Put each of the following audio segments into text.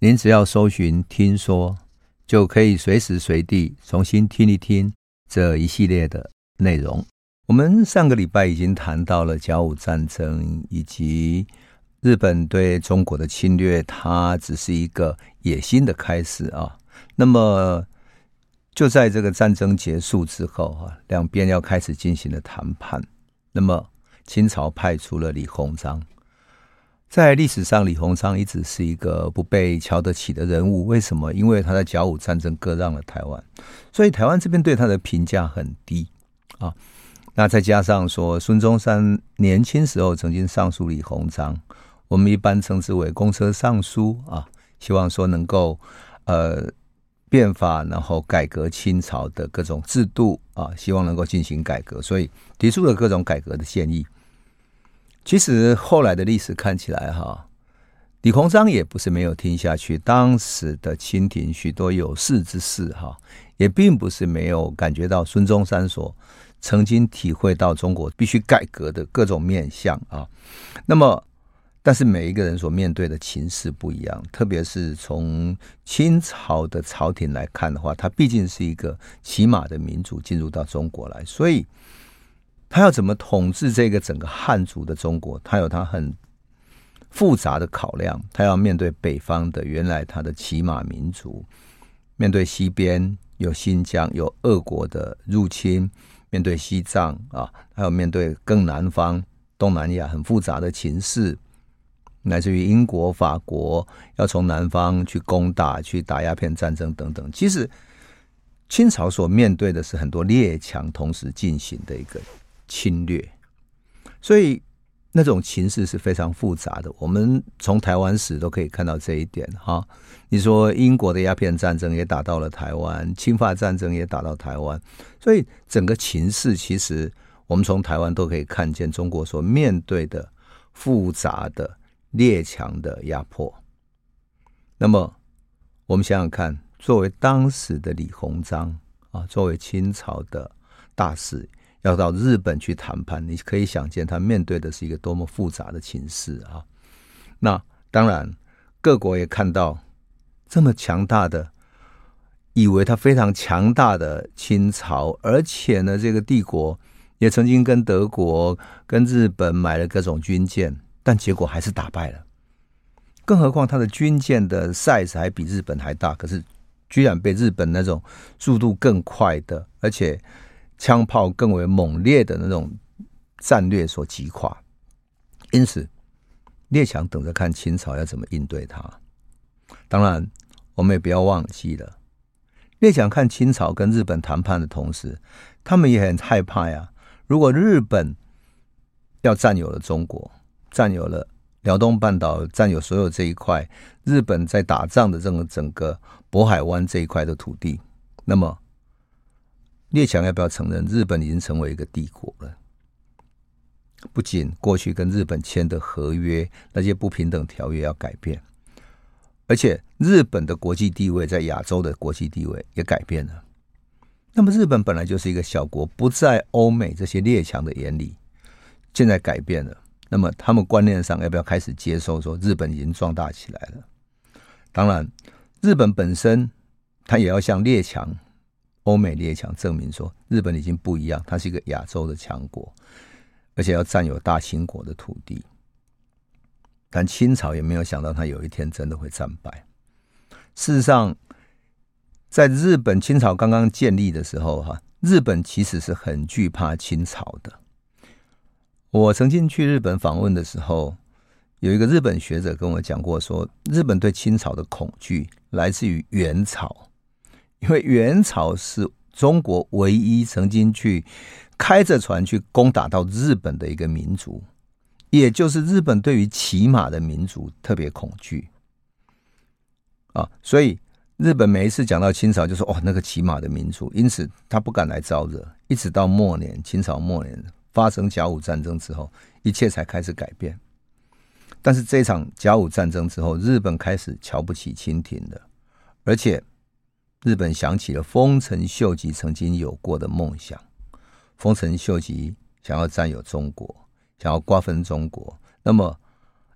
您只要搜寻“听说”，就可以随时随地重新听一听这一系列的内容。我们上个礼拜已经谈到了甲午战争以及日本对中国的侵略，它只是一个野心的开始啊。那么就在这个战争结束之后啊，两边要开始进行了谈判。那么清朝派出了李鸿章。在历史上，李鸿章一直是一个不被瞧得起的人物。为什么？因为他在甲午战争割让了台湾，所以台湾这边对他的评价很低啊。那再加上说，孙中山年轻时候曾经上书李鸿章，我们一般称之为公车上书啊，希望说能够呃变法，然后改革清朝的各种制度啊，希望能够进行改革，所以提出了各种改革的建议。其实后来的历史看起来，哈，李鸿章也不是没有听下去。当时的清廷许多有识之士，哈，也并不是没有感觉到孙中山所曾经体会到中国必须改革的各种面相啊。那么，但是每一个人所面对的情势不一样，特别是从清朝的朝廷来看的话，它毕竟是一个骑马的民族进入到中国来，所以。他要怎么统治这个整个汉族的中国？他有他很复杂的考量。他要面对北方的原来他的骑马民族，面对西边有新疆有俄国的入侵，面对西藏啊，还有面对更南方东南亚很复杂的情势，乃至于英国、法国要从南方去攻打、去打鸦片战争等等。其实清朝所面对的是很多列强同时进行的一个。侵略，所以那种情势是非常复杂的。我们从台湾史都可以看到这一点哈。你说英国的鸦片战争也打到了台湾，侵法战争也打到台湾，所以整个情势其实我们从台湾都可以看见中国所面对的复杂的列强的压迫。那么我们想想看，作为当时的李鸿章啊，作为清朝的大使。要到日本去谈判，你可以想见他面对的是一个多么复杂的情势啊！那当然，各国也看到这么强大的，以为他非常强大的清朝，而且呢，这个帝国也曾经跟德国、跟日本买了各种军舰，但结果还是打败了。更何况他的军舰的 size 还比日本还大，可是居然被日本那种速度更快的，而且。枪炮更为猛烈的那种战略所击垮，因此列强等着看清朝要怎么应对他。当然，我们也不要忘记了，列强看清朝跟日本谈判的同时，他们也很害怕呀。如果日本要占有了中国，占有了辽东半岛，占有所有这一块，日本在打仗的这个整个渤海湾这一块的土地，那么。列强要不要承认日本已经成为一个帝国了？不仅过去跟日本签的合约那些不平等条约要改变，而且日本的国际地位在亚洲的国际地位也改变了。那么日本本来就是一个小国，不在欧美这些列强的眼里，现在改变了。那么他们观念上要不要开始接受说日本已经壮大起来了？当然，日本本身他也要向列强。欧美列强证明说，日本已经不一样，它是一个亚洲的强国，而且要占有大清国的土地。但清朝也没有想到，他有一天真的会战败。事实上，在日本清朝刚刚建立的时候，哈，日本其实是很惧怕清朝的。我曾经去日本访问的时候，有一个日本学者跟我讲过，说日本对清朝的恐惧来自于元朝。因为元朝是中国唯一曾经去开着船去攻打到日本的一个民族，也就是日本对于骑马的民族特别恐惧啊，所以日本每一次讲到清朝，就说哦，那个骑马的民族，因此他不敢来招惹。一直到末年，清朝末年发生甲午战争之后，一切才开始改变。但是这场甲午战争之后，日本开始瞧不起清廷的，而且日本想起了丰臣秀吉曾经有过的梦想。丰臣秀吉想要占有中国，想要瓜分中国，那么。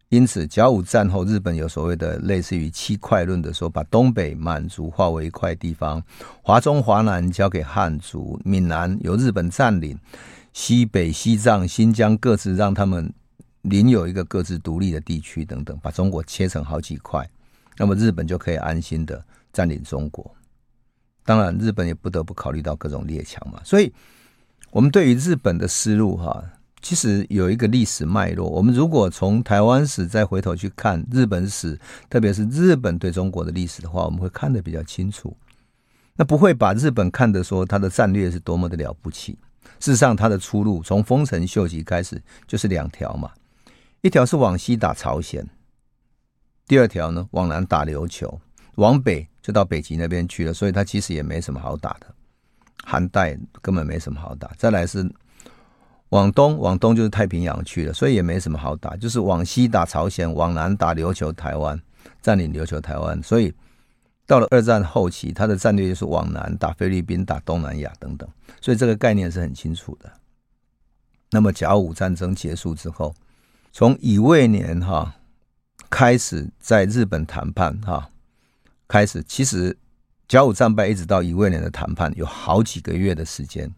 因此，甲午战后，日本有所谓的类似于七块论的说，把东北满族划为一块地方，华中、华南交给汉族，闽南由日本占领，西北、西藏、新疆各自让他们领有一个各自独立的地区等等，把中国切成好几块，那么日本就可以安心的占领中国。当然，日本也不得不考虑到各种列强嘛，所以我们对于日本的思路哈。其实有一个历史脉络，我们如果从台湾史再回头去看日本史，特别是日本对中国的历史的话，我们会看得比较清楚。那不会把日本看得说它的战略是多么的了不起。事实上，它的出路从丰臣秀吉开始就是两条嘛，一条是往西打朝鲜，第二条呢往南打琉球，往北就到北极那边去了。所以它其实也没什么好打的，寒带根本没什么好打。再来是。往东，往东就是太平洋去了，所以也没什么好打。就是往西打朝鲜，往南打琉球、台湾，占领琉球、台湾。所以到了二战后期，他的战略就是往南打菲律宾、打东南亚等等。所以这个概念是很清楚的。那么甲午战争结束之后，从乙未年哈开始在日本谈判哈，开始其实甲午战败一直到乙未年的谈判有好几个月的时间，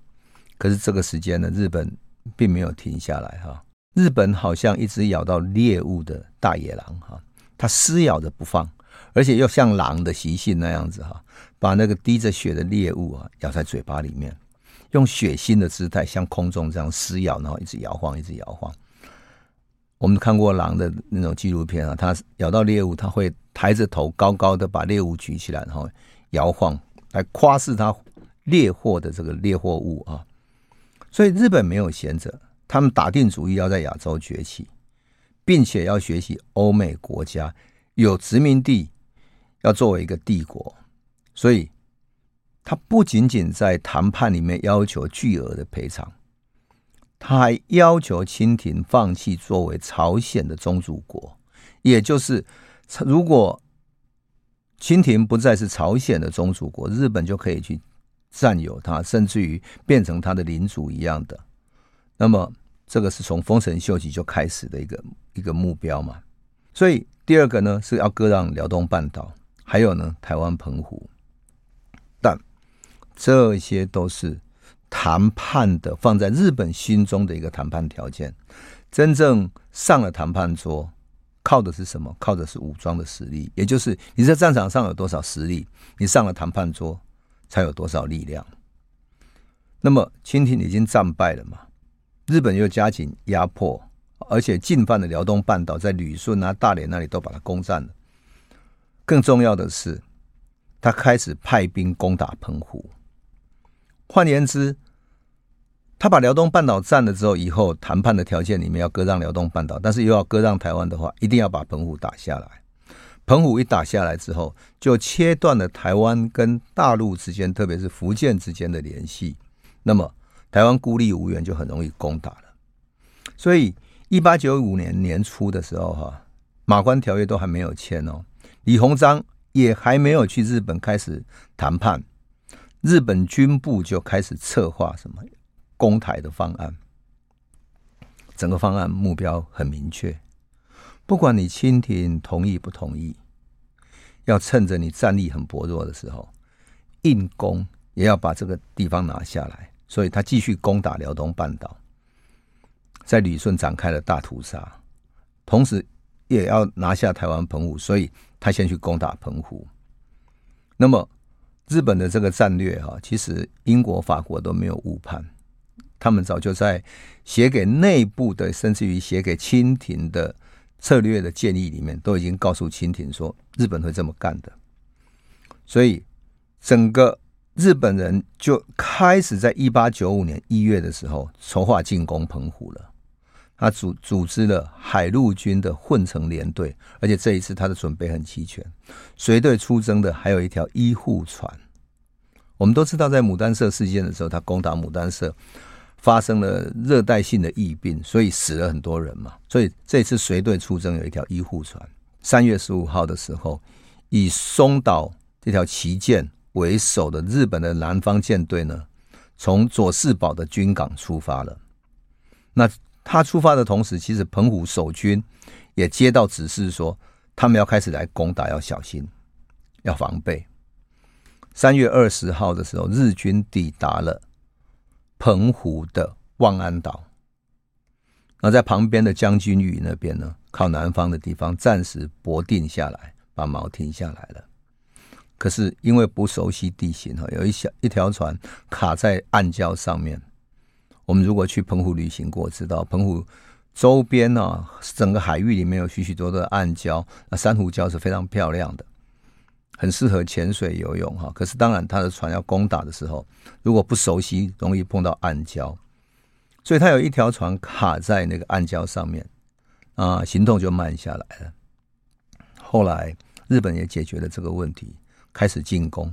可是这个时间呢，日本。并没有停下来哈，日本好像一直咬到猎物的大野狼哈，它撕咬着不放，而且又像狼的习性那样子哈，把那个滴着血的猎物啊咬在嘴巴里面，用血腥的姿态向空中这样撕咬，然后一直摇晃，一直摇晃。我们看过狼的那种纪录片啊，它咬到猎物，它会抬着头高高的把猎物举起来，然后摇晃来夸示它猎获的这个猎获物啊。所以日本没有闲着，他们打定主意要在亚洲崛起，并且要学习欧美国家有殖民地，要作为一个帝国。所以，他不仅仅在谈判里面要求巨额的赔偿，他还要求清廷放弃作为朝鲜的宗主国，也就是如果清廷不再是朝鲜的宗主国，日本就可以去。占有它，甚至于变成它的领主一样的。那么，这个是从丰臣秀吉就开始的一个一个目标嘛。所以，第二个呢是要割让辽东半岛，还有呢台湾澎湖。但这些都是谈判的，放在日本心中的一个谈判条件。真正上了谈判桌，靠的是什么？靠的是武装的实力，也就是你在战场上有多少实力，你上了谈判桌。才有多少力量？那么清廷已经战败了嘛？日本又加紧压迫，而且进犯了辽东半岛，在旅顺啊、大连那里都把它攻占了。更重要的是，他开始派兵攻打澎湖。换言之，他把辽东半岛占了之后，以后谈判的条件里面要割让辽东半岛，但是又要割让台湾的话，一定要把澎湖打下来。澎湖一打下来之后，就切断了台湾跟大陆之间，特别是福建之间的联系。那么，台湾孤立无援，就很容易攻打了。所以，一八九五年年初的时候，哈，马关条约都还没有签哦，李鸿章也还没有去日本开始谈判，日本军部就开始策划什么攻台的方案。整个方案目标很明确。不管你清廷同意不同意，要趁着你战力很薄弱的时候，硬攻也要把这个地方拿下来。所以他继续攻打辽东半岛，在旅顺展开了大屠杀，同时也要拿下台湾澎湖，所以他先去攻打澎湖。那么日本的这个战略哈，其实英国、法国都没有误判，他们早就在写给内部的，甚至于写给清廷的。策略的建议里面都已经告诉清廷说，日本会这么干的，所以整个日本人就开始在一八九五年一月的时候筹划进攻澎湖了。他组组织了海陆军的混成连队，而且这一次他的准备很齐全，随队出征的还有一条医护船。我们都知道，在牡丹社事件的时候，他攻打牡丹社，发生了热带性的疫病，所以死了很多人嘛。所以这次随队出征有一条医护船。三月十五号的时候，以松岛这条旗舰为首的日本的南方舰队呢，从佐世保的军港出发了。那他出发的同时，其实澎湖守军也接到指示说，他们要开始来攻打，要小心，要防备。三月二十号的时候，日军抵达了澎湖的望安岛，那在旁边的将军屿那边呢，靠南方的地方暂时泊定下来，把锚停下来了。可是因为不熟悉地形哈，有一小一条船卡在暗礁上面。我们如果去澎湖旅行过，知道澎湖周边呢、整个海域里面有许许多多的暗礁，那珊瑚礁是非常漂亮的，很适合潜水游泳哈。可是当然，他的船要攻打的时候，如果不熟悉，容易碰到暗礁，所以他有一条船卡在那个暗礁上面啊，行动就慢下来了。后来日本也解决了这个问题，开始进攻，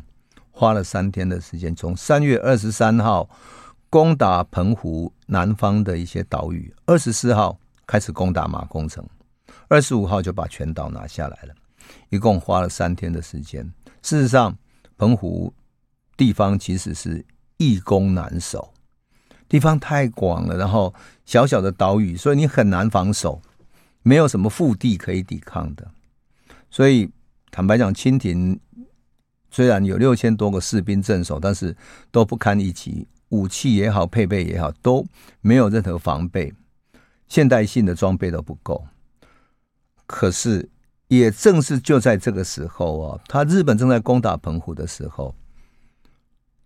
花了三天的时间，从三月二十三号。攻打澎湖南方的一些岛屿，二十四号开始攻打马公城，二十五号就把全岛拿下来了，一共花了三天的时间。事实上，澎湖地方其实是易攻难守，地方太广了，然后小小的岛屿，所以你很难防守，没有什么腹地可以抵抗的。所以坦白讲，清廷虽然有六千多个士兵镇守，但是都不堪一击。武器也好，配备也好，都没有任何防备，现代性的装备都不够。可是，也正是就在这个时候啊，他日本正在攻打澎湖的时候，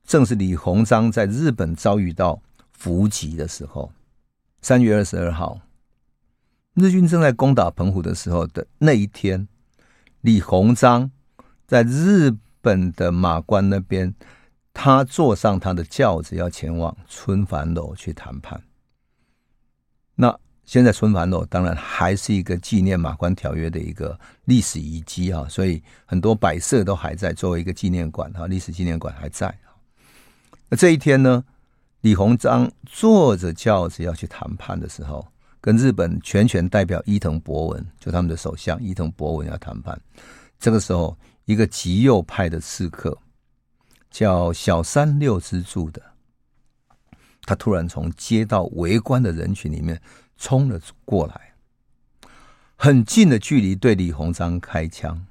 正是李鸿章在日本遭遇到伏击的时候。三月二十二号，日军正在攻打澎湖的时候的那一天，李鸿章在日本的马关那边。他坐上他的轿子，要前往春帆楼去谈判。那现在春帆楼当然还是一个纪念马关条约的一个历史遗迹啊，所以很多摆设都还在，作为一个纪念馆哈，历史纪念馆还在。那这一天呢，李鸿章坐着轿子要去谈判的时候，跟日本全权代表伊藤博文，就他们的首相伊藤博文要谈判。这个时候，一个极右派的刺客。叫小三六之助的，他突然从街道围观的人群里面冲了过来，很近的距离对李鸿章开枪，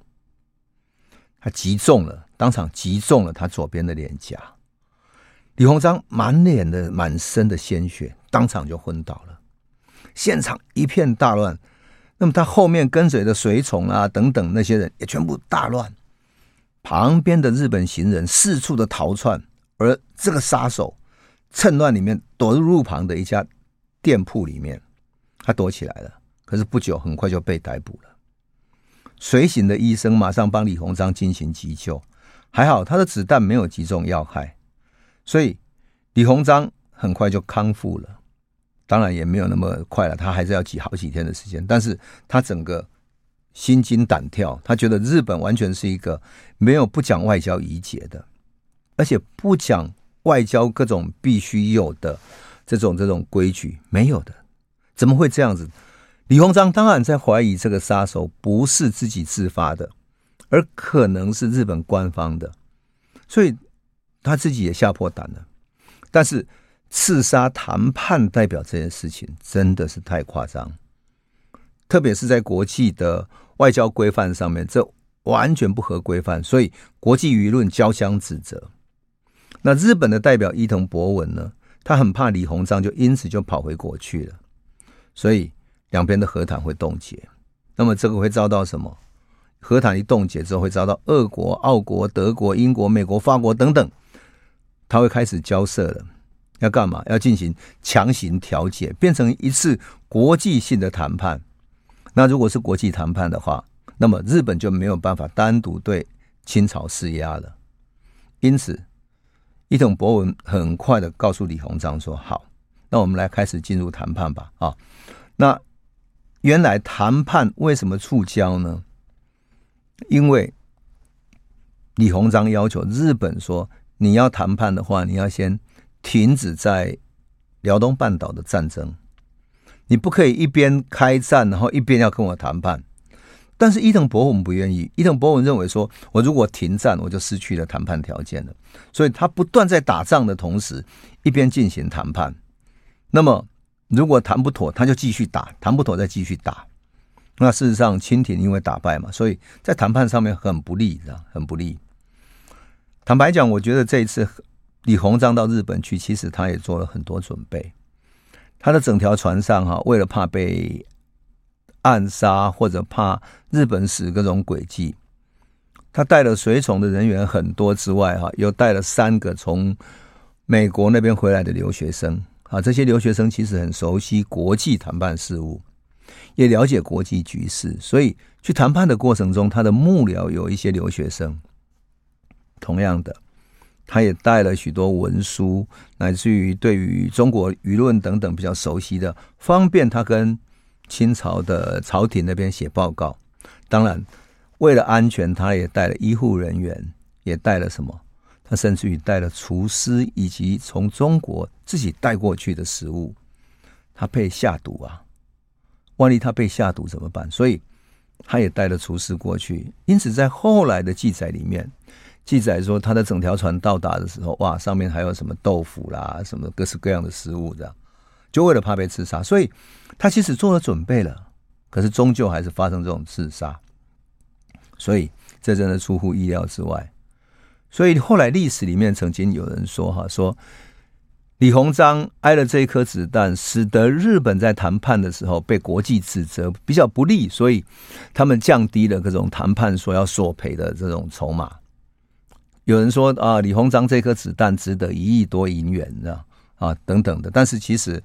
他击中了，当场击中了他左边的脸颊，李鸿章满脸的满身的鲜血，当场就昏倒了，现场一片大乱，那么他后面跟随的随从啊等等那些人也全部大乱。旁边的日本行人四处的逃窜，而这个杀手趁乱里面躲入路旁的一家店铺里面，他躲起来了。可是不久，很快就被逮捕了。随行的医生马上帮李鸿章进行急救，还好他的子弹没有击中要害，所以李鸿章很快就康复了。当然也没有那么快了，他还是要挤好几天的时间。但是他整个。心惊胆跳，他觉得日本完全是一个没有不讲外交仪节的，而且不讲外交各种必须有的这种这种规矩没有的，怎么会这样子？李鸿章当然在怀疑这个杀手不是自己自发的，而可能是日本官方的，所以他自己也吓破胆了。但是刺杀谈判代表这件事情真的是太夸张，特别是在国际的。外交规范上面，这完全不合规范，所以国际舆论交相指责。那日本的代表伊藤博文呢，他很怕李鸿章，就因此就跑回国去了，所以两边的和谈会冻结。那么这个会遭到什么？和谈一冻结之后，会遭到俄国、奥国、德国、英国、美国、法国等等，他会开始交涉了。要干嘛？要进行强行调解，变成一次国际性的谈判。那如果是国际谈判的话，那么日本就没有办法单独对清朝施压了。因此，伊藤博文很快的告诉李鸿章说：“好，那我们来开始进入谈判吧。”啊，那原来谈判为什么触礁呢？因为李鸿章要求日本说，你要谈判的话，你要先停止在辽东半岛的战争，你不可以一边开战，然后一边要跟我谈判。但是伊藤博文不愿意，伊藤博文认为说，我如果停战，我就失去了谈判条件了。所以他不断在打仗的同时，一边进行谈判。那么如果谈不妥，他就继续打；谈不妥再继续打。那事实上，清廷因为打败嘛，所以在谈判上面很不利，很不利。坦白讲，我觉得这一次李鸿章到日本去，其实他也做了很多准备。他的整条船上哈，为了怕被暗杀或者怕日本使各种诡计，他带了随从的人员很多之外，哈，又带了三个从美国那边回来的留学生啊。这些留学生其实很熟悉国际谈判事务，也了解国际局势，所以去谈判的过程中，他的幕僚有一些留学生。同样的，他也带了许多文书，乃至于对于中国舆论等等比较熟悉的，方便他跟。清朝的朝廷那边写报告，当然为了安全，他也带了医护人员，也带了什么？他甚至于带了厨师，以及从中国自己带过去的食物。他被下毒啊！万一他被下毒怎么办？所以他也带了厨师过去。因此，在后来的记载里面，记载说他的整条船到达的时候，哇，上面还有什么豆腐啦，什么各式各样的食物这样。就为了怕被刺杀，所以他其实做了准备了，可是终究还是发生这种刺杀，所以这真的出乎意料之外。所以后来历史里面曾经有人说哈，说李鸿章挨了这一颗子弹，使得日本在谈判的时候被国际指责比较不利，所以他们降低了各种谈判所要索赔的这种筹码。有人说啊，李鸿章这颗子弹值得一亿多银元，啊。啊，等等的，但是其实，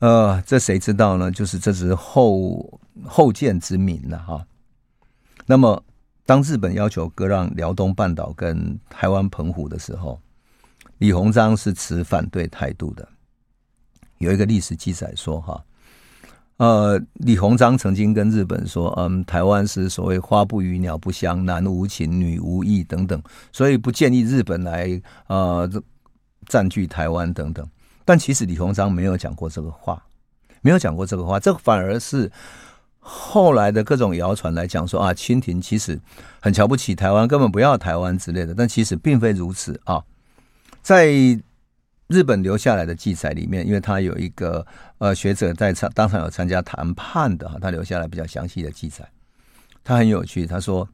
呃，这谁知道呢？就是这是后后见之明了哈。那么，当日本要求割让辽东半岛跟台湾澎湖的时候，李鸿章是持反对态度的。有一个历史记载说，哈，呃，李鸿章曾经跟日本说，嗯，台湾是所谓花不语、鸟不香、男无情、女无义等等，所以不建议日本来，呃。占据台湾等等，但其实李鸿章没有讲过这个话，没有讲过这个话，这反而是后来的各种谣传来讲说啊，清廷其实很瞧不起台湾，根本不要台湾之类的，但其实并非如此啊。在日本留下来的记载里面，因为他有一个呃学者在场，当场有参加谈判的哈，他留下来比较详细的记载，他很有趣，他说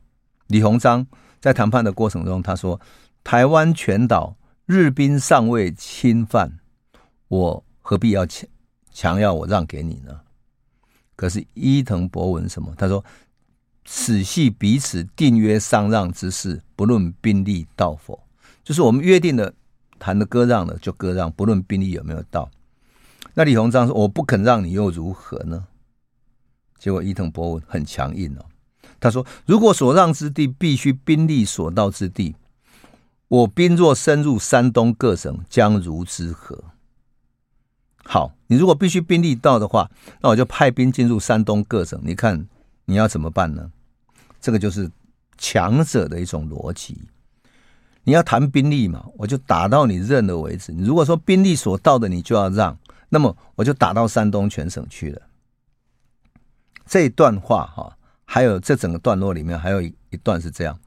李鸿章在谈判的过程中，他说台湾全岛。日兵尚未侵犯，我何必要强强要我让给你呢？可是伊藤博文什么？他说：“此系彼此订约商让之事，不论兵力到否。”就是我们约定的谈的割让的就割让，不论兵力有没有到。那李鸿章说：“我不肯让你又如何呢？”结果伊藤博文很强硬哦，他说：“如果所让之地必须兵力所到之地。”我兵若深入山东各省，将如之何？好，你如果必须兵力到的话，那我就派兵进入山东各省。你看你要怎么办呢？这个就是强者的一种逻辑。你要谈兵力嘛，我就打到你认了为止。你如果说兵力所到的你就要让，那么我就打到山东全省去了。这一段话哈，还有这整个段落里面还有一一段是这样。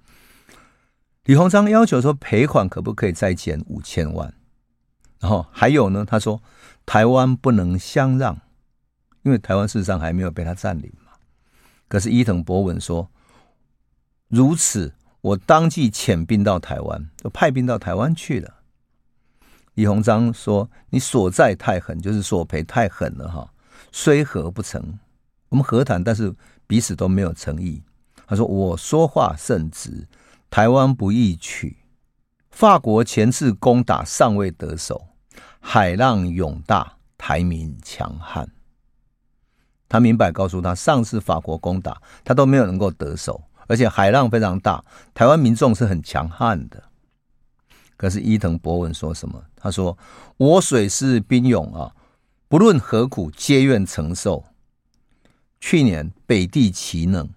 李鸿章要求说赔款可不可以再减五千万？然后还有呢，他说台湾不能相让，因为台湾事实上还没有被他占领嘛。可是伊藤博文说，如此我当即遣兵到台湾，就派兵到台湾去了。李鸿章说：“你所在太狠，就是索赔太狠了哈，虽和不成，我们和谈，但是彼此都没有诚意。”他说：“我说话甚直。”台湾不易取，法国前次攻打尚未得手，海浪涌大，台民强悍。他明白告诉他，上次法国攻打他都没有能够得手，而且海浪非常大，台湾民众是很强悍的。可是伊藤博文说什么？他说：“我水师兵勇啊，不论何苦，皆愿承受。去年北地奇冷，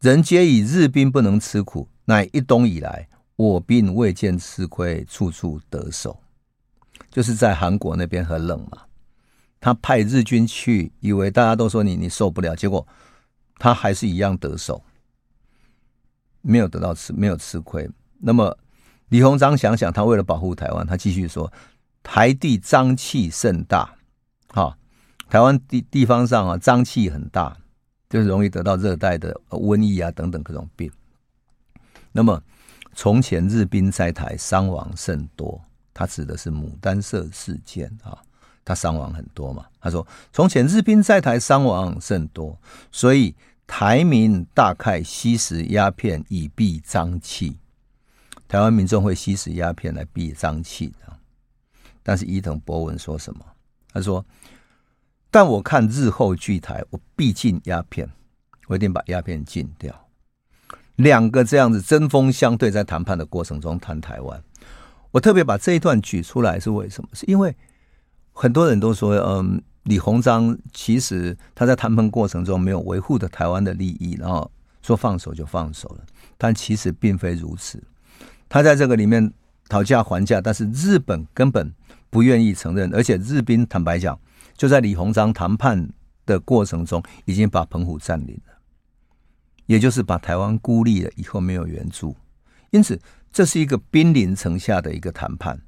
人皆以日兵不能吃苦，乃一冬以来，我兵未见吃亏，处处得手。就是在韩国那边很冷嘛，他派日军去，以为大家都说你你受不了，结果他还是一样得手，没有得到吃，没有吃亏。那么李鸿章想想，他为了保护台湾，他继续说：台地瘴气甚大，哈，台湾地地方上啊，瘴气很大，就是容易得到热带的瘟疫啊等等各种病。那么从前日兵在台，伤亡甚多。他指的是牡丹社事件啊，他伤亡很多嘛。他说：“从前日兵在台，伤亡甚多，所以台民大概吸食鸦片以避瘴气。台湾民众会吸食鸦片来避瘴气的。但是伊藤博文说什么？他说：‘但我看日后聚台，我必禁鸦片，我一定把鸦片禁掉。’两个这样子针锋相对，在谈判的过程中谈台湾。”我特别把这一段举出来是为什么？是因为很多人都说，嗯，李鸿章其实他在谈判过程中没有维护的台湾的利益，然后说放手就放手了。但其实并非如此，他在这个里面讨价还价，但是日本根本不愿意承认，而且日兵坦白讲，就在李鸿章谈判的过程中已经把澎湖占领了，也就是把台湾孤立了，以后没有援助，因此。这是一个兵临城下的一个谈判，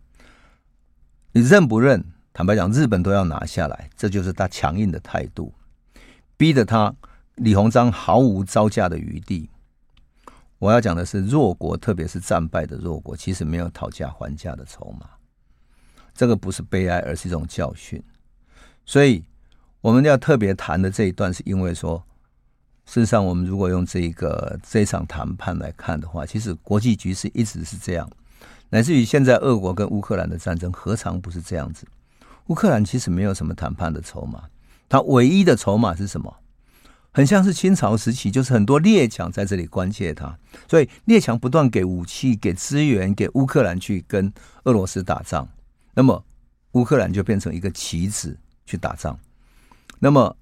你认不认？坦白讲，日本都要拿下来，这就是他强硬的态度，逼得他李鸿章毫无招架的余地。我要讲的是，弱国，特别是战败的弱国，其实没有讨价还价的筹码。这个不是悲哀，而是一种教训。所以我们要特别谈的这一段，是因为说。事实上，我们如果用这个这场谈判来看的话，其实国际局势一直是这样，乃至于现在俄国跟乌克兰的战争，何尝不是这样子？乌克兰其实没有什么谈判的筹码，它唯一的筹码是什么？很像是清朝时期，就是很多列强在这里关切它，所以列强不断给武器、给资源给乌克兰去跟俄罗斯打仗，那么乌克兰就变成一个棋子去打仗，那么。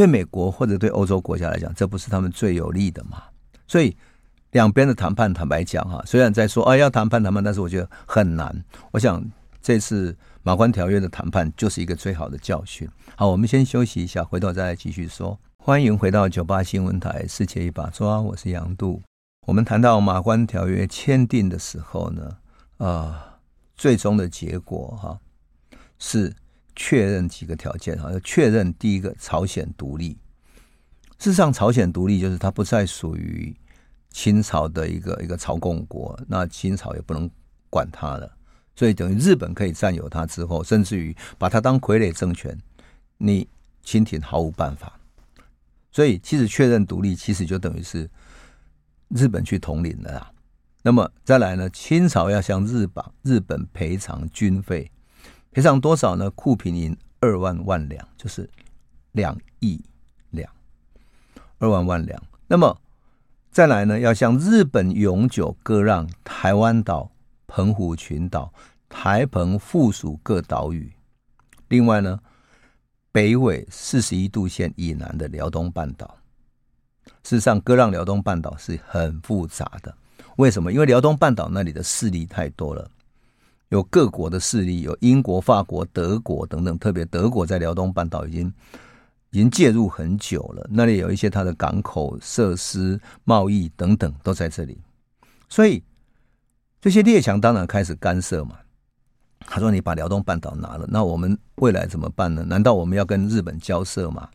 对美国或者对欧洲国家来讲，这不是他们最有利的嘛？所以两边的谈判，坦白讲哈，虽然在说啊要谈判谈判，但是我觉得很难。我想这次马关条约的谈判就是一个最好的教训。好，我们先休息一下，回头再来继续说。欢迎回到九八新闻台，世界一把抓，我是杨度。我们谈到马关条约签订的时候呢，啊、呃，最终的结果哈是。确认几个条件哈，要确认第一个朝鲜独立。事实上，朝鲜独立就是它不再属于清朝的一个一个朝贡国，那清朝也不能管它了。所以等于日本可以占有它之后，甚至于把它当傀儡政权，你清廷毫无办法。所以，其实确认独立，其实就等于是日本去统领了啦。那么再来呢，清朝要向日本日本赔偿军费。赔偿多少呢？库平银二万万两，就是两亿两，二万万两。那么再来呢？要向日本永久割让台湾岛、澎湖群岛、台澎附属各岛屿。另外呢，北纬四十一度线以南的辽东半岛。事实上，割让辽东半岛是很复杂的。为什么？因为辽东半岛那里的势力太多了。有各国的势力，有英国、法国、德国等等，特别德国在辽东半岛已经已经介入很久了。那里有一些它的港口设施、贸易等等都在这里，所以这些列强当然开始干涉嘛。他说：“你把辽东半岛拿了，那我们未来怎么办呢？难道我们要跟日本交涉吗？”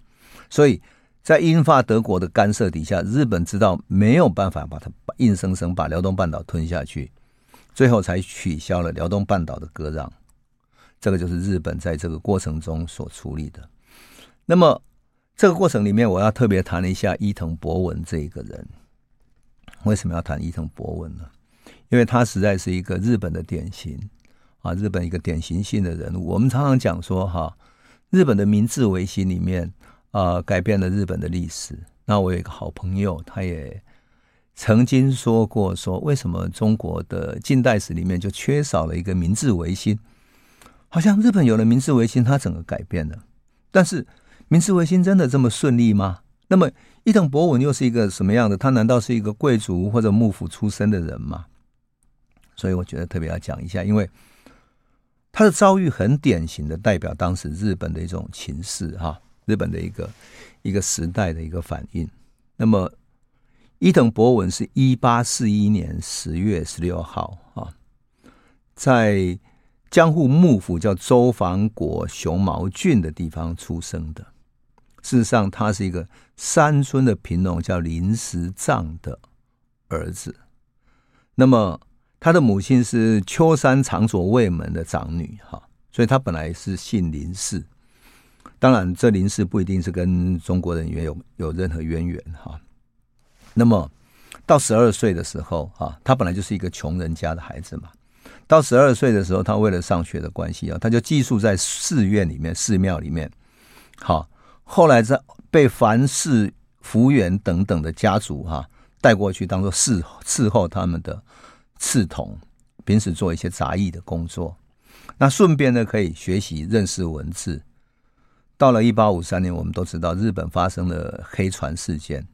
所以在英法德国的干涉底下，日本知道没有办法把它硬生生把辽东半岛吞下去。最后才取消了辽东半岛的割让，这个就是日本在这个过程中所处理的。那么这个过程里面，我要特别谈一下伊藤博文这一个人。为什么要谈伊藤博文呢？因为他实在是一个日本的典型啊，日本一个典型性的人物。我们常常讲说，哈，日本的明治维新里面啊，改变了日本的历史。那我有一个好朋友，他也。曾经说过，说为什么中国的近代史里面就缺少了一个明治维新？好像日本有了明治维新，它整个改变了。但是明治维新真的这么顺利吗？那么伊藤博文又是一个什么样的？他难道是一个贵族或者幕府出身的人吗？所以我觉得特别要讲一下，因为他的遭遇很典型的代表当时日本的一种情势，哈，日本的一个一个时代的一个反应。那么伊藤博文是一八四一年十月十六号啊，在江户幕府叫周防国熊毛郡的地方出生的。事实上，他是一个山村的贫农，叫林石藏的儿子。那么，他的母亲是秋山长左卫门的长女，哈，所以他本来是姓林氏。当然，这林氏不一定是跟中国人有有任何渊源，哈。那么，到十二岁的时候，哈，他本来就是一个穷人家的孩子嘛。到十二岁的时候，他为了上学的关系啊，他就寄宿在寺院里面、寺庙里面，好。后来在被凡士、福原等等的家族哈带过去，当做侍伺候他们的侍童，平时做一些杂役的工作。那顺便呢，可以学习认识文字。到了一八五三年，我们都知道日本发生了黑船事件，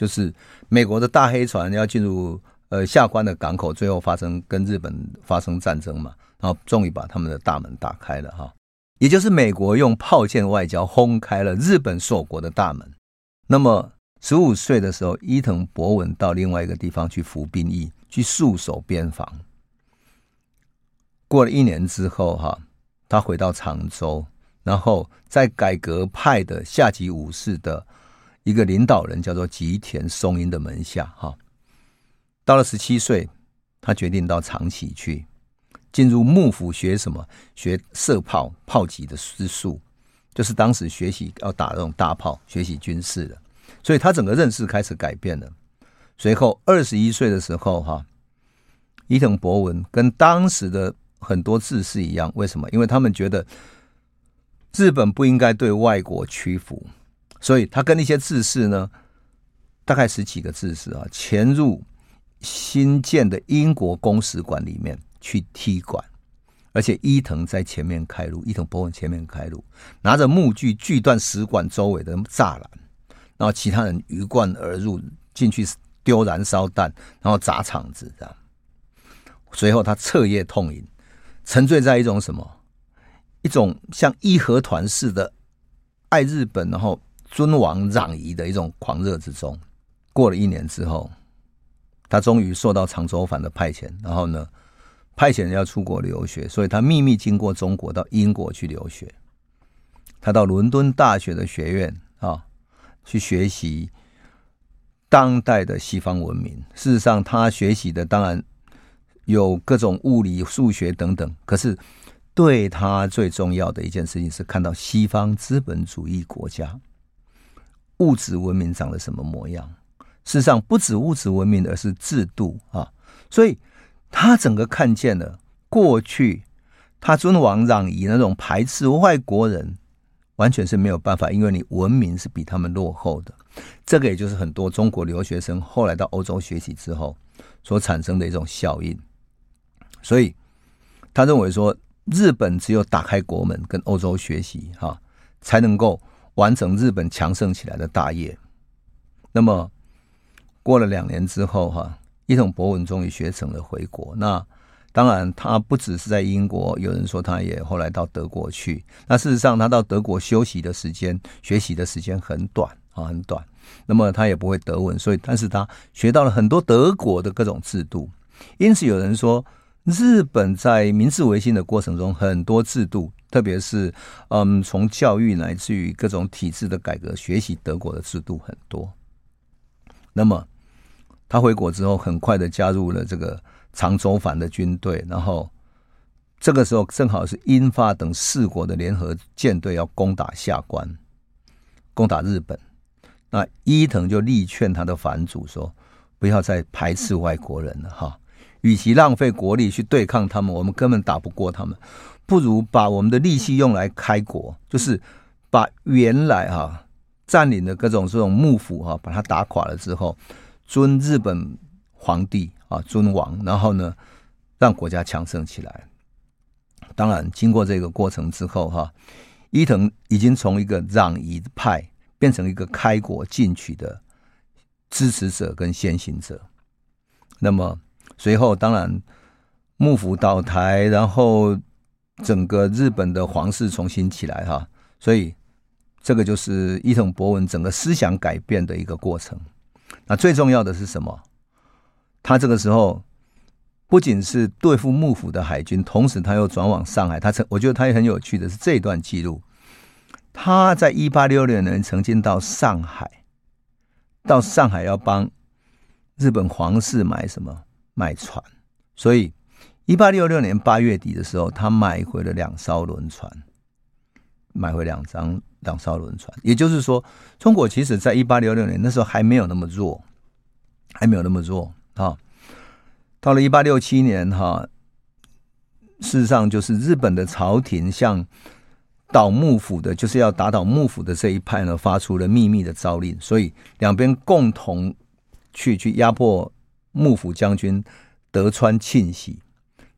就是美国的大黑船要进入呃下关的港口，最后发生跟日本发生战争嘛，然后终于把他们的大门打开了哈。也就是美国用炮舰外交轰开了日本锁国的大门。那么，十五岁的时候，伊藤博文到另外一个地方去服兵役，去戍守边防。过了一年之后，哈，他回到长州，然后在改革派的下级武士的一个领导人叫做吉田松阴的门下，哈。到了十七岁，他决定到长崎去。进入幕府学什么？学射炮、炮击的师术，就是当时学习要打那种大炮，学习军事的。所以他整个认识开始改变了。随后二十一岁的时候，哈，伊藤博文跟当时的很多志士一样，为什么？因为他们觉得日本不应该对外国屈服，所以他跟那些志士呢，大概十几个志士啊，潜入新建的英国公使馆里面。去踢馆，而且伊藤在前面开路，伊藤博文前面开路，拿着木锯锯断使馆周围的栅栏，然后其他人鱼贯而入，进去丢燃烧弹，然后砸场子，这样。随后他彻夜痛饮，沉醉在一种什么？一种像义和团似的爱日本，然后尊王攘夷的一种狂热之中。过了一年之后，他终于受到长州藩的派遣，然后呢，派遣人要出国留学，所以他秘密经过中国到英国去留学。他到伦敦大学的学院啊，去学习当代的西方文明。事实上，他学习的当然有各种物理、数学等等。可是，对他最重要的一件事情是看到西方资本主义国家物质文明长得什么模样。事实上，不止物质文明，而是制度啊。所以。他整个看见了过去，他尊王攘夷那种排斥外国人，完全是没有办法，因为你文明是比他们落后的。这个也就是很多中国留学生后来到欧洲学习之后所产生的一种效应。所以他认为说，日本只有打开国门跟欧洲学习，哈，才能够完成日本强盛起来的大业。那么过了两年之后，哈。伊藤博文终于学成了回国。那当然，他不只是在英国，有人说他也后来到德国去。那事实上，他到德国休息的时间、学习的时间很短啊，很短。那么他也不会德文，所以但是他学到了很多德国的各种制度。因此，有人说，日本在明治维新的过程中，很多制度，特别是嗯，从教育乃至于各种体制的改革，学习德国的制度很多。那么。他回国之后，很快的加入了这个长州藩的军队，然后这个时候正好是英法等四国的联合舰队要攻打下关，攻打日本。那伊藤就力劝他的藩主说：“不要再排斥外国人了，哈！与其浪费国力去对抗他们，我们根本打不过他们，不如把我们的力气用来开国，就是把原来哈占领的各种这种幕府哈，把它打垮了之后。”尊日本皇帝啊，尊王，然后呢，让国家强盛起来。当然，经过这个过程之后，哈，伊藤已经从一个攘夷派变成一个开国进取的支持者跟先行者。那么随后，当然幕府倒台，然后整个日本的皇室重新起来，哈，所以这个就是伊藤博文整个思想改变的一个过程。那最重要的是什么？他这个时候不仅是对付幕府的海军，同时他又转往上海。他曾，我觉得他也很有趣的是这一段记录。他在一八六六年曾经到上海，到上海要帮日本皇室买什么？卖船。所以一八六六年八月底的时候，他买回了两艘轮船，买回两张两艘轮船。也就是说，中国其实在一八六六年那时候还没有那么弱，还没有那么弱。啊，到了一八六七年，哈，事实上就是日本的朝廷向倒幕府的，就是要打倒幕府的这一派呢，发出了秘密的诏令，所以两边共同去去压迫幕府将军德川庆喜。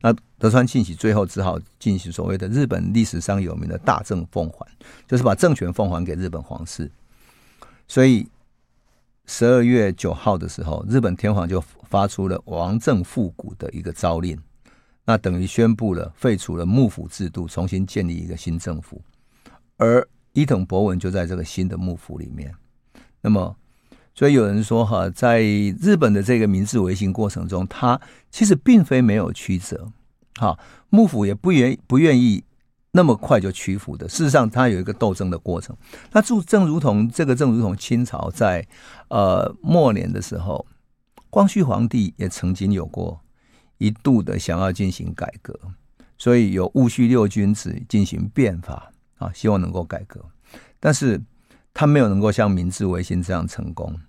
那德川庆喜最后只好进行所谓的日本历史上有名的大政奉还，就是把政权奉还给日本皇室。所以十二月九号的时候，日本天皇就。发出了王政复古的一个诏令，那等于宣布了废除了幕府制度，重新建立一个新政府。而伊藤博文就在这个新的幕府里面。那么，所以有人说哈，在日本的这个明治维新过程中，他其实并非没有曲折，哈，幕府也不愿不愿意那么快就屈服的。事实上，他有一个斗争的过程。那就正如同这个，正如同清朝在呃末年的时候。光绪皇帝也曾经有过一度的想要进行改革，所以有戊戌六君子进行变法啊，希望能够改革，但是他没有能够像明治维新这样成功。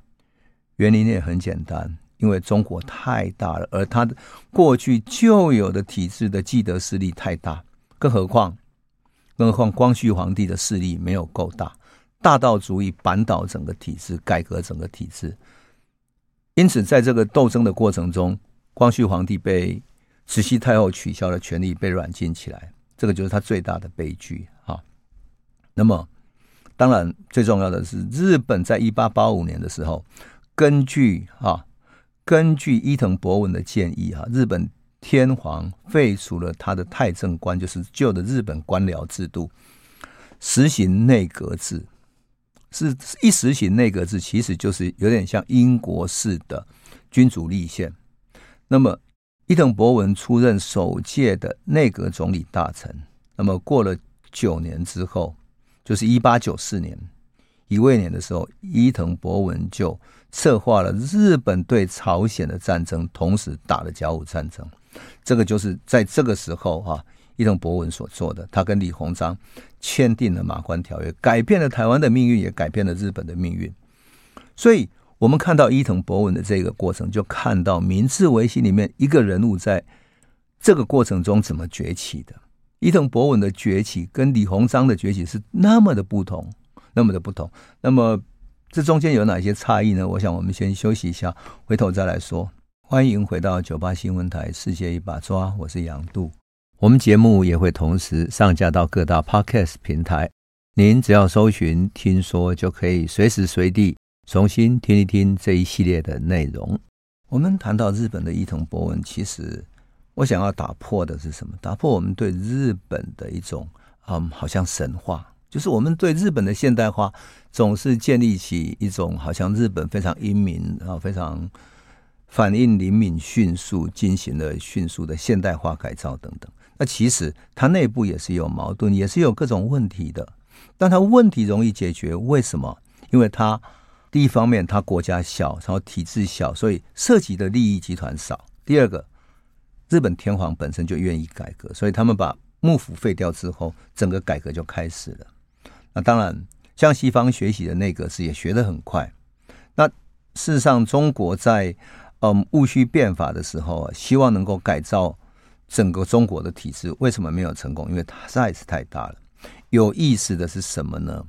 原因也很简单，因为中国太大了，而他过去旧有的体制的既得势力太大，更何况，更何况光绪皇帝的势力没有够大，大到足以扳倒整个体制，改革整个体制。因此，在这个斗争的过程中，光绪皇帝被慈禧太后取消了权力，被软禁起来，这个就是他最大的悲剧啊。那么，当然最重要的是，日本在一八八五年的时候，根据啊，根据伊藤博文的建议啊，日本天皇废除了他的太政官，就是旧的日本官僚制度，实行内阁制。是一实行内阁制，其实就是有点像英国式的君主立宪。那么，伊藤博文出任首届的内阁总理大臣。那么过了九年之后，就是一八九四年乙未年的时候，伊藤博文就策划了日本对朝鲜的战争，同时打了甲午战争。这个就是在这个时候哈、啊。伊藤博文所做的，他跟李鸿章签订了《马关条约》，改变了台湾的命运，也改变了日本的命运。所以，我们看到伊藤博文的这个过程，就看到明治维新里面一个人物在这个过程中怎么崛起的。伊藤博文的崛起跟李鸿章的崛起是那么的不同，那么的不同。那么，这中间有哪些差异呢？我想我们先休息一下，回头再来说。欢迎回到九八新闻台《世界一把抓》，我是杨度。我们节目也会同时上架到各大 Podcast 平台，您只要搜寻“听说”，就可以随时随地重新听一听这一系列的内容。我们谈到日本的伊藤博文，其实我想要打破的是什么？打破我们对日本的一种嗯，好像神话，就是我们对日本的现代化总是建立起一种好像日本非常英明啊，非常反应灵敏、迅速进行了迅速的现代化改造等等。那其实它内部也是有矛盾，也是有各种问题的。但它问题容易解决，为什么？因为它第一方面，它国家小，然后体制小，所以涉及的利益集团少。第二个，日本天皇本身就愿意改革，所以他们把幕府废掉之后，整个改革就开始了。那当然，向西方学习的内阁制也学得很快。那事实上，中国在嗯戊戌变法的时候，希望能够改造。整个中国的体制为什么没有成功？因为它实在是太大了。有意思的是什么呢？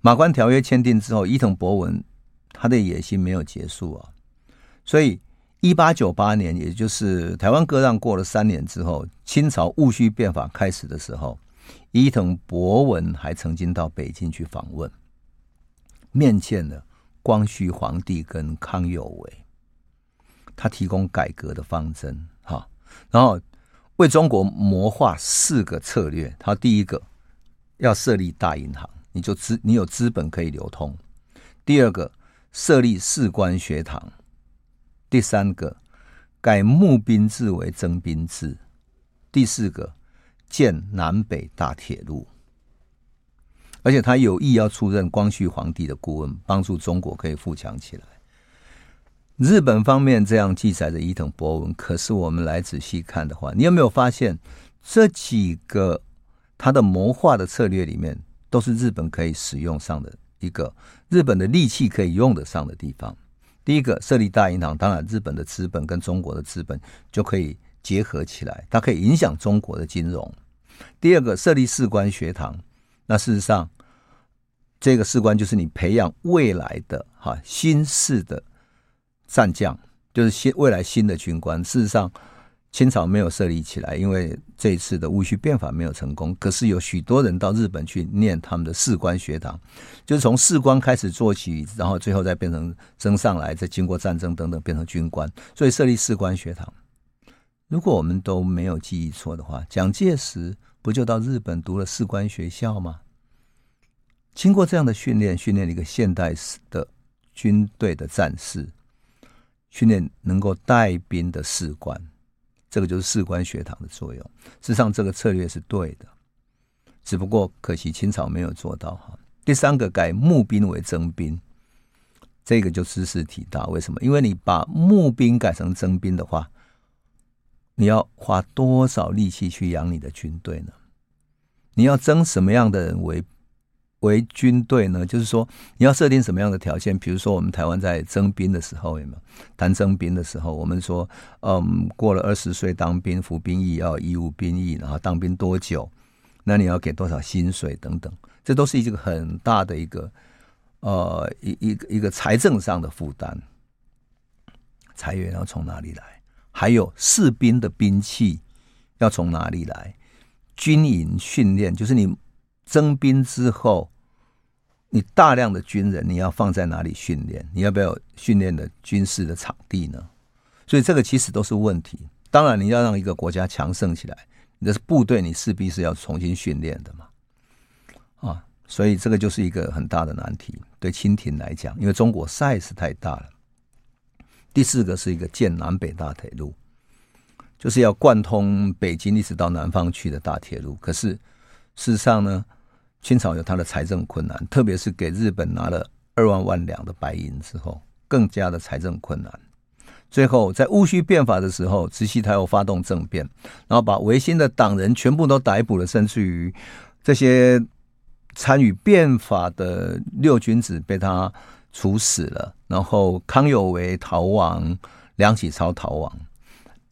马关条约签订之后，伊藤博文他的野心没有结束啊。所以，一八九八年，也就是台湾割让过了三年之后，清朝戊戌变法开始的时候，伊藤博文还曾经到北京去访问，面见了光绪皇帝跟康有为，他提供改革的方针，哈，然后为中国谋划四个策略。他第一个要设立大银行，你就资你有资本可以流通；第二个设立士官学堂；第三个改募兵制为征兵制；第四个。建南北大铁路，而且他有意要出任光绪皇帝的顾问，帮助中国可以富强起来。日本方面这样记载着伊藤博文，可是我们来仔细看的话，你有没有发现这几个他的谋划的策略里面，都是日本可以使用上的一个日本的利器可以用得上的地方？第一个设立大银行，当然日本的资本跟中国的资本就可以。结合起来，它可以影响中国的金融。第二个，设立士官学堂，那事实上，这个士官就是你培养未来的哈新式的战将，就是新未来新的军官。事实上，清朝没有设立起来，因为这一次的戊戌变法没有成功。可是有许多人到日本去念他们的士官学堂，就是从士官开始做起，然后最后再变成升上来，再经过战争等等变成军官，所以设立士官学堂。如果我们都没有记忆错的话，蒋介石不就到日本读了士官学校吗？经过这样的训练，训练了一个现代式的军队的战士，训练能够带兵的士官，这个就是士官学堂的作用。事实上，这个策略是对的，只不过可惜清朝没有做到哈。第三个，改募兵为征兵，这个就知识体大。为什么？因为你把募兵改成征兵的话。你要花多少力气去养你的军队呢？你要征什么样的人为为军队呢？就是说，你要设定什么样的条件？比如说，我们台湾在征兵的时候，有没有谈征兵的时候，我们说，嗯，过了二十岁当兵，服兵役要义务兵役，然后当兵多久？那你要给多少薪水等等？这都是一个很大的一个呃一一个一个财政上的负担，财源要从哪里来？还有士兵的兵器要从哪里来？军营训练就是你征兵之后，你大量的军人你要放在哪里训练？你要不要训练的军事的场地呢？所以这个其实都是问题。当然，你要让一个国家强盛起来，你的部队你势必是要重新训练的嘛。啊，所以这个就是一个很大的难题，对清廷来讲，因为中国 size 太大了。第四个是一个建南北大铁路，就是要贯通北京一直到南方去的大铁路。可是事实上呢，清朝有它的财政困难，特别是给日本拿了二万万两的白银之后，更加的财政困难。最后在戊戌变法的时候，慈禧太后发动政变，然后把维新的党人全部都逮捕了，甚至于这些参与变法的六君子被他。处死了，然后康有为逃亡，梁启超逃亡。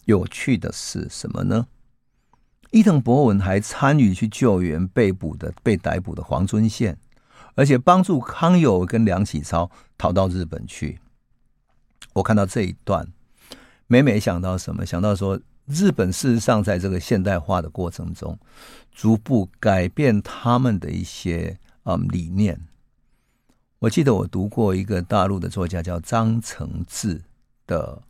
有趣的是什么呢？伊藤博文还参与去救援被捕的、被逮捕的黄遵宪，而且帮助康有为跟梁启超逃到日本去。我看到这一段，每每想到什么？想到说，日本事实上在这个现代化的过程中，逐步改变他们的一些嗯理念。我记得我读过一个大陆的作家叫张承志的，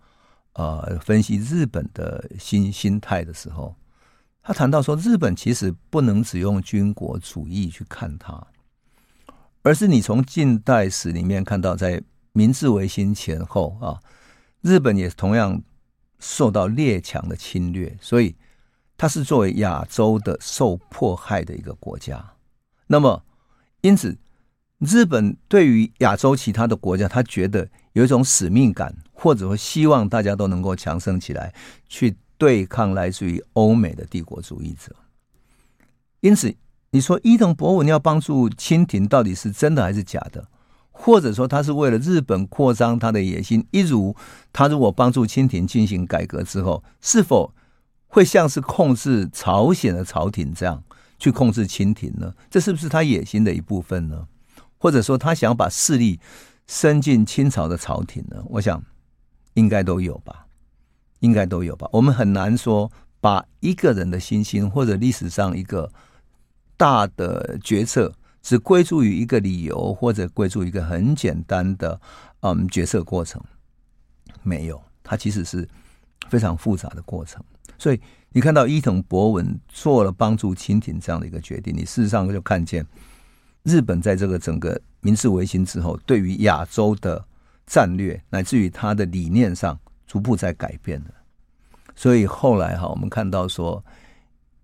呃，分析日本的新心态的时候，他谈到说，日本其实不能只用军国主义去看它，而是你从近代史里面看到，在明治维新前后啊，日本也同样受到列强的侵略，所以它是作为亚洲的受迫害的一个国家。那么，因此。日本对于亚洲其他的国家，他觉得有一种使命感，或者说希望大家都能够强盛起来，去对抗来自于欧美的帝国主义者。因此，你说伊藤博文要帮助清廷，到底是真的还是假的？或者说他是为了日本扩张他的野心？一如他如果帮助清廷进行改革之后，是否会像是控制朝鲜的朝廷这样去控制清廷呢？这是不是他野心的一部分呢？或者说他想把势力伸进清朝的朝廷呢？我想应该都有吧，应该都有吧。我们很难说把一个人的心心或者历史上一个大的决策只归注于一个理由，或者归注一个很简单的嗯决策过程，没有，它其实是非常复杂的过程。所以你看到伊藤博文做了帮助清廷这样的一个决定，你事实上就看见日本在这个整个明治维新之后，对于亚洲的战略乃至于他的理念上逐步在改变的。所以后来哈，我们看到说，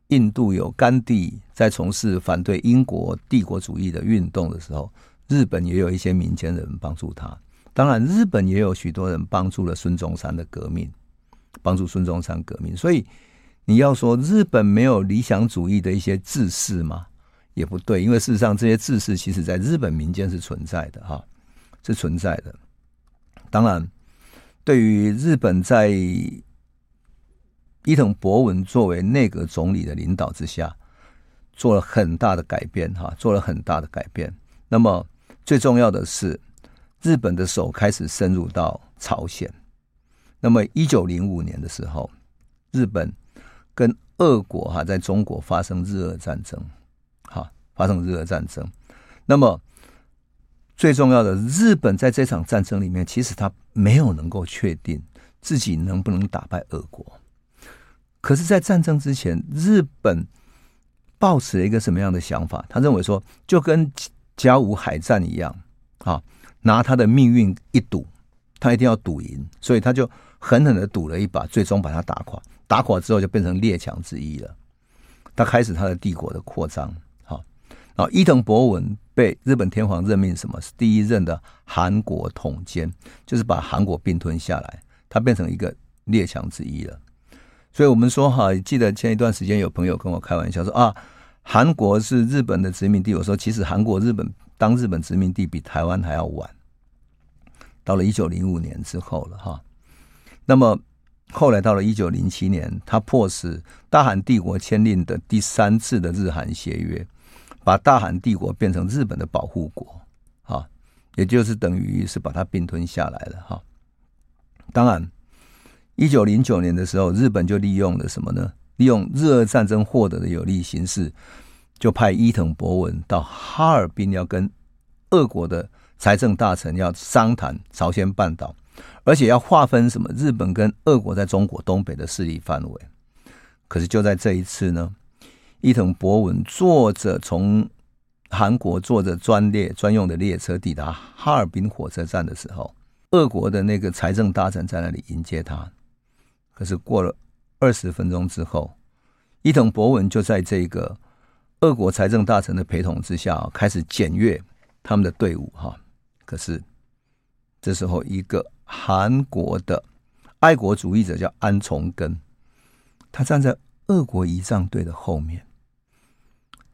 印度有甘地在从事反对英国帝国主义的运动的时候，日本也有一些民间人帮助他。当然，日本也有许多人帮助了孙中山的革命。帮助孙中山革命，所以你要说日本没有理想主义的一些志士吗？也不对，因为事实上这些志士其实在日本民间是存在的，哈，是存在的。当然，对于日本在伊藤博文作为内阁总理的领导之下，做了很大的改变，哈，做了很大的改变。那么最重要的是，日本的手开始深入到朝鲜。那么，一九零五年的时候，日本跟俄国哈在中国发生日俄战争，哈发生日俄战争。那么最重要的，日本在这场战争里面，其实他没有能够确定自己能不能打败俄国。可是，在战争之前，日本抱持了一个什么样的想法？他认为说，就跟甲午海战一样，啊，拿他的命运一赌，他一定要赌赢，所以他就。狠狠的赌了一把，最终把他打垮。打垮之后，就变成列强之一了。他开始他的帝国的扩张。好，然后伊藤博文被日本天皇任命什么？是第一任的韩国统监，就是把韩国并吞下来。他变成一个列强之一了。所以我们说哈，记得前一段时间有朋友跟我开玩笑说啊，韩国是日本的殖民地。我说其实韩国日本当日本殖民地比台湾还要晚，到了一九零五年之后了哈。那么后来到了一九零七年，他迫使大韩帝国签订的第三次的日韩协约，把大韩帝国变成日本的保护国，啊，也就是等于是把它并吞下来了，哈。当然，一九零九年的时候，日本就利用了什么呢？利用日俄战争获得的有利形势，就派伊藤博文到哈尔滨，要跟俄国的财政大臣要商谈朝鲜半岛。而且要划分什么？日本跟俄国在中国东北的势力范围。可是就在这一次呢，伊藤博文坐着从韩国坐着专列专用的列车抵达哈尔滨火车站的时候，俄国的那个财政大臣在那里迎接他。可是过了二十分钟之后，伊藤博文就在这个俄国财政大臣的陪同之下，开始检阅他们的队伍。哈，可是这时候一个。韩国的爱国主义者叫安重根，他站在俄国仪仗队的后面。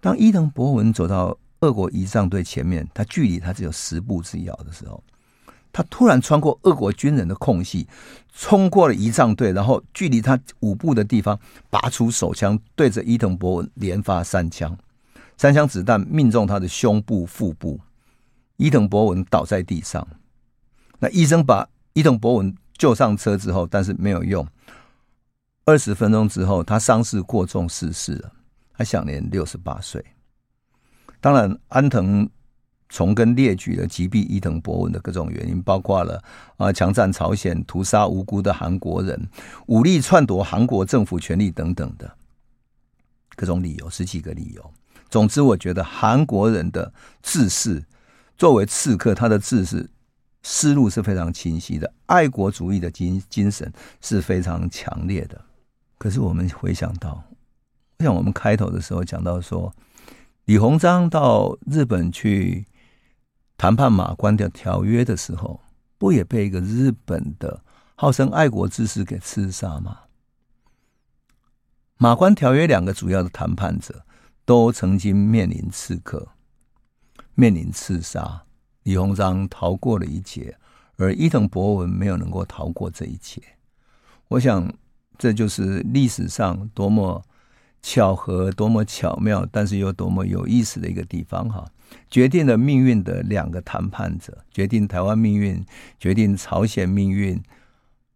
当伊藤博文走到俄国仪仗队前面，他距离他只有十步之遥的时候，他突然穿过俄国军人的空隙，冲过了仪仗队，然后距离他五步的地方，拔出手枪，对着伊藤博文连发三枪，三枪子弹命中他的胸部、腹部，伊藤博文倒在地上。那医生把伊藤博文救上车之后，但是没有用。二十分钟之后，他伤势过重逝世了，他享年六十八岁。当然，安藤崇根列举了击毙伊藤博文的各种原因，包括了啊，强占朝鲜、屠杀无辜的韩国人、武力篡夺韩国政府权力等等的各种理由，十几个理由。总之，我觉得韩国人的志士作为刺客，他的志士。思路是非常清晰的，爱国主义的精精神是非常强烈的。可是我们回想到，像我们开头的时候讲到说，李鸿章到日本去谈判马关的条约的时候，不也被一个日本的号称爱国之士给刺杀吗？马关条约两个主要的谈判者都曾经面临刺客，面临刺杀。李鸿章逃过了一劫，而伊藤博文没有能够逃过这一劫。我想，这就是历史上多么巧合、多么巧妙，但是又多么有意思的一个地方哈！决定了命运的两个谈判者，决定台湾命运，决定朝鲜命运。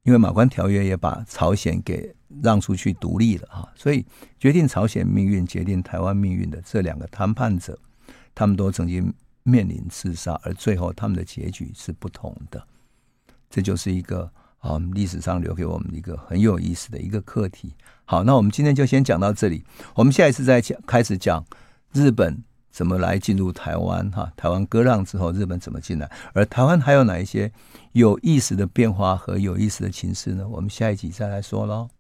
因为马关条约也把朝鲜给让出去独立了哈。所以决定朝鲜命运、决定台湾命运的这两个谈判者，他们都曾经面临自杀，而最后他们的结局是不同的。这就是一个啊历史上留给我们一个很有意思的一个课题。好，那我们今天就先讲到这里，我们下一次再讲开始讲日本。怎么来进入台湾？哈，台湾割让之后，日本怎么进来？而台湾还有哪一些有意思的变化和有意思的情势呢？我们下一集再来说喽。